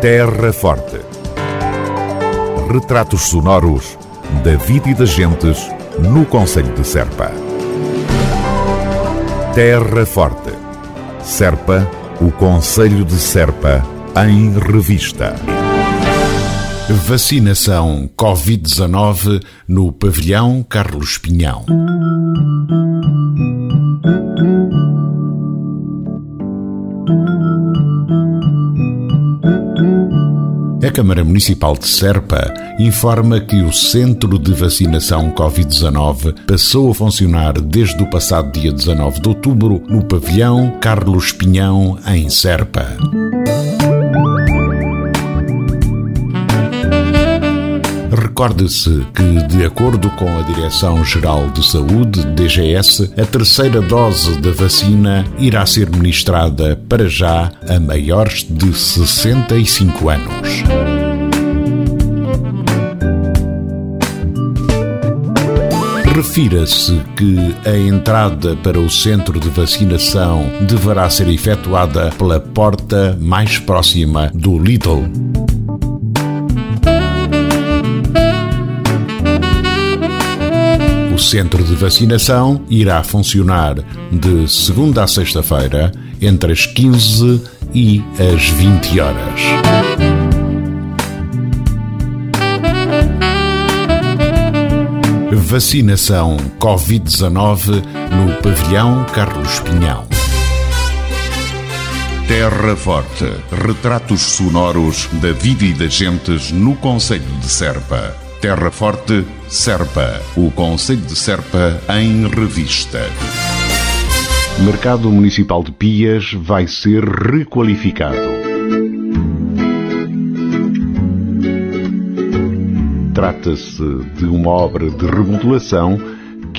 Terra Forte. Retratos sonoros da vida e das gentes no Conselho de Serpa. Terra Forte. Serpa, o Conselho de Serpa, em revista. Vacinação Covid-19 no pavilhão Carlos Pinhão. A Câmara Municipal de Serpa informa que o Centro de Vacinação Covid-19 passou a funcionar desde o passado dia 19 de outubro no pavilhão Carlos Pinhão, em Serpa. Recorde-se que, de acordo com a Direção-Geral de Saúde, DGS, a terceira dose da vacina irá ser ministrada para já a maiores de 65 anos. Refira-se que a entrada para o centro de vacinação deverá ser efetuada pela porta mais próxima do Lidl. Centro de vacinação irá funcionar de segunda a sexta-feira, entre as 15 e as 20 horas. Vacinação Covid-19 no pavilhão Carlos Pinhão. Terra Forte. Retratos sonoros da vida e das gentes no Conselho de Serpa. Terra Forte, Serpa. O Conselho de Serpa em revista. Mercado Municipal de Pias vai ser requalificado. Trata-se de uma obra de remodelação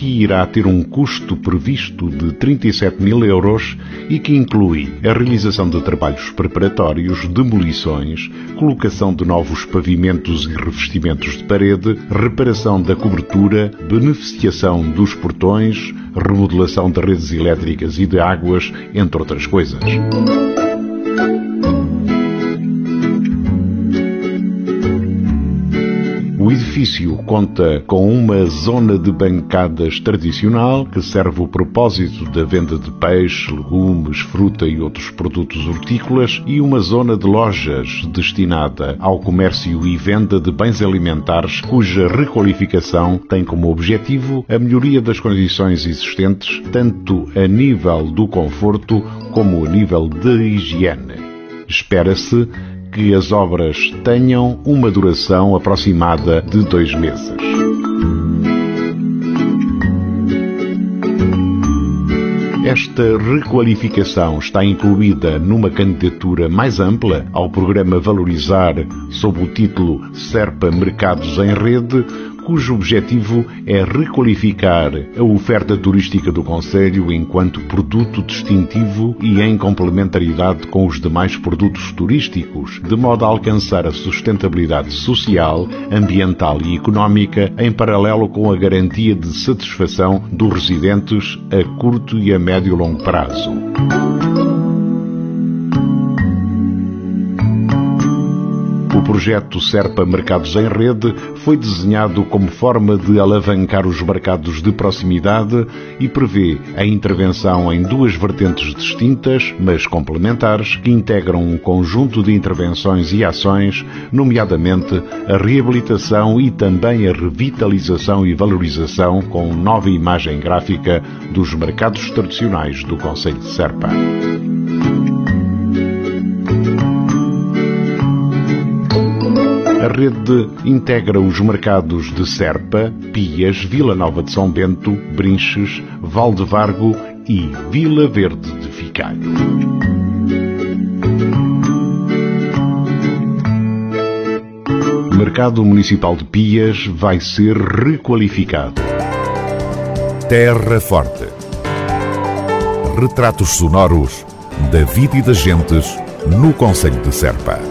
que irá ter um custo previsto de 37 mil euros e que inclui a realização de trabalhos preparatórios, demolições, colocação de novos pavimentos e revestimentos de parede, reparação da cobertura, beneficiação dos portões, remodelação de redes elétricas e de águas, entre outras coisas. O edifício conta com uma zona de bancadas tradicional que serve o propósito da venda de peixe, legumes, fruta e outros produtos hortícolas e uma zona de lojas destinada ao comércio e venda de bens alimentares cuja requalificação tem como objetivo a melhoria das condições existentes tanto a nível do conforto como a nível de higiene. Espera-se que as obras tenham uma duração aproximada de dois meses. Esta requalificação está incluída numa candidatura mais ampla ao programa Valorizar, sob o título Serpa Mercados em Rede, cujo objetivo é requalificar a oferta turística do Conselho enquanto produto distintivo e em complementaridade com os demais produtos turísticos, de modo a alcançar a sustentabilidade social, ambiental e económica em paralelo com a garantia de satisfação dos residentes a curto e a médio e longo prazo. O projeto Serpa Mercados em Rede foi desenhado como forma de alavancar os mercados de proximidade e prevê a intervenção em duas vertentes distintas, mas complementares, que integram um conjunto de intervenções e ações, nomeadamente a reabilitação e também a revitalização e valorização com nova imagem gráfica dos mercados tradicionais do Conselho de Serpa. Rede integra os mercados de Serpa, Pias, Vila Nova de São Bento, Brinches, Valdevargo e Vila Verde de Ficalho. Mercado Municipal de Pias vai ser requalificado. Terra Forte. Retratos sonoros da vida e das gentes no Conselho de Serpa.